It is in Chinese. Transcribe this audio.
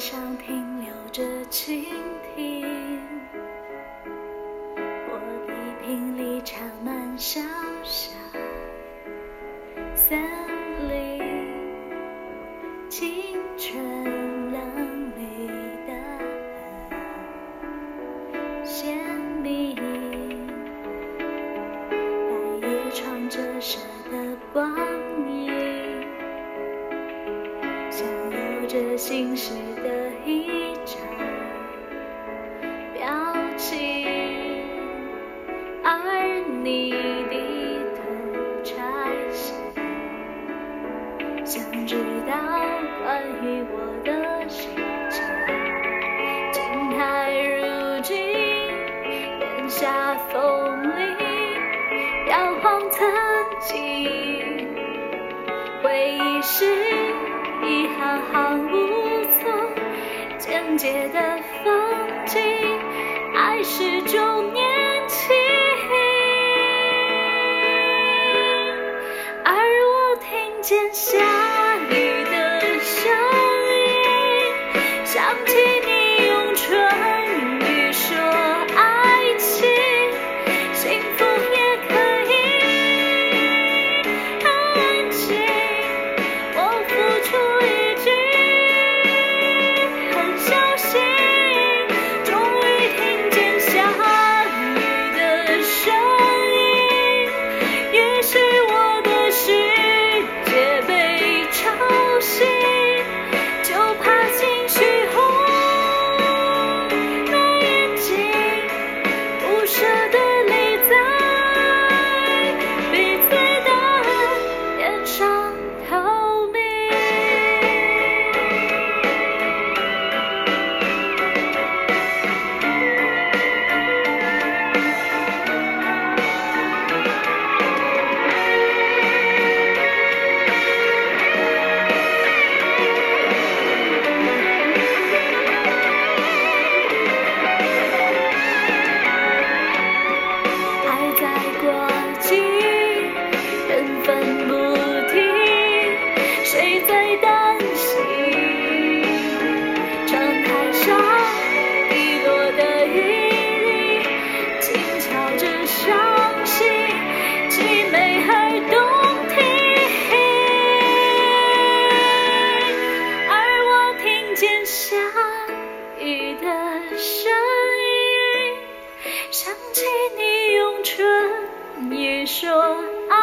上停留着蜻蜓我的瓶里插满小小森林青春亮里的很鲜明白夜窗折射的光着心事的一张表情，而你低头拆信，想知道关于我的事情。景台如镜，檐下风铃，摇晃曾经，回忆是毫无从简洁的风景，爱是种年轻。而我听见起你用唇语说爱。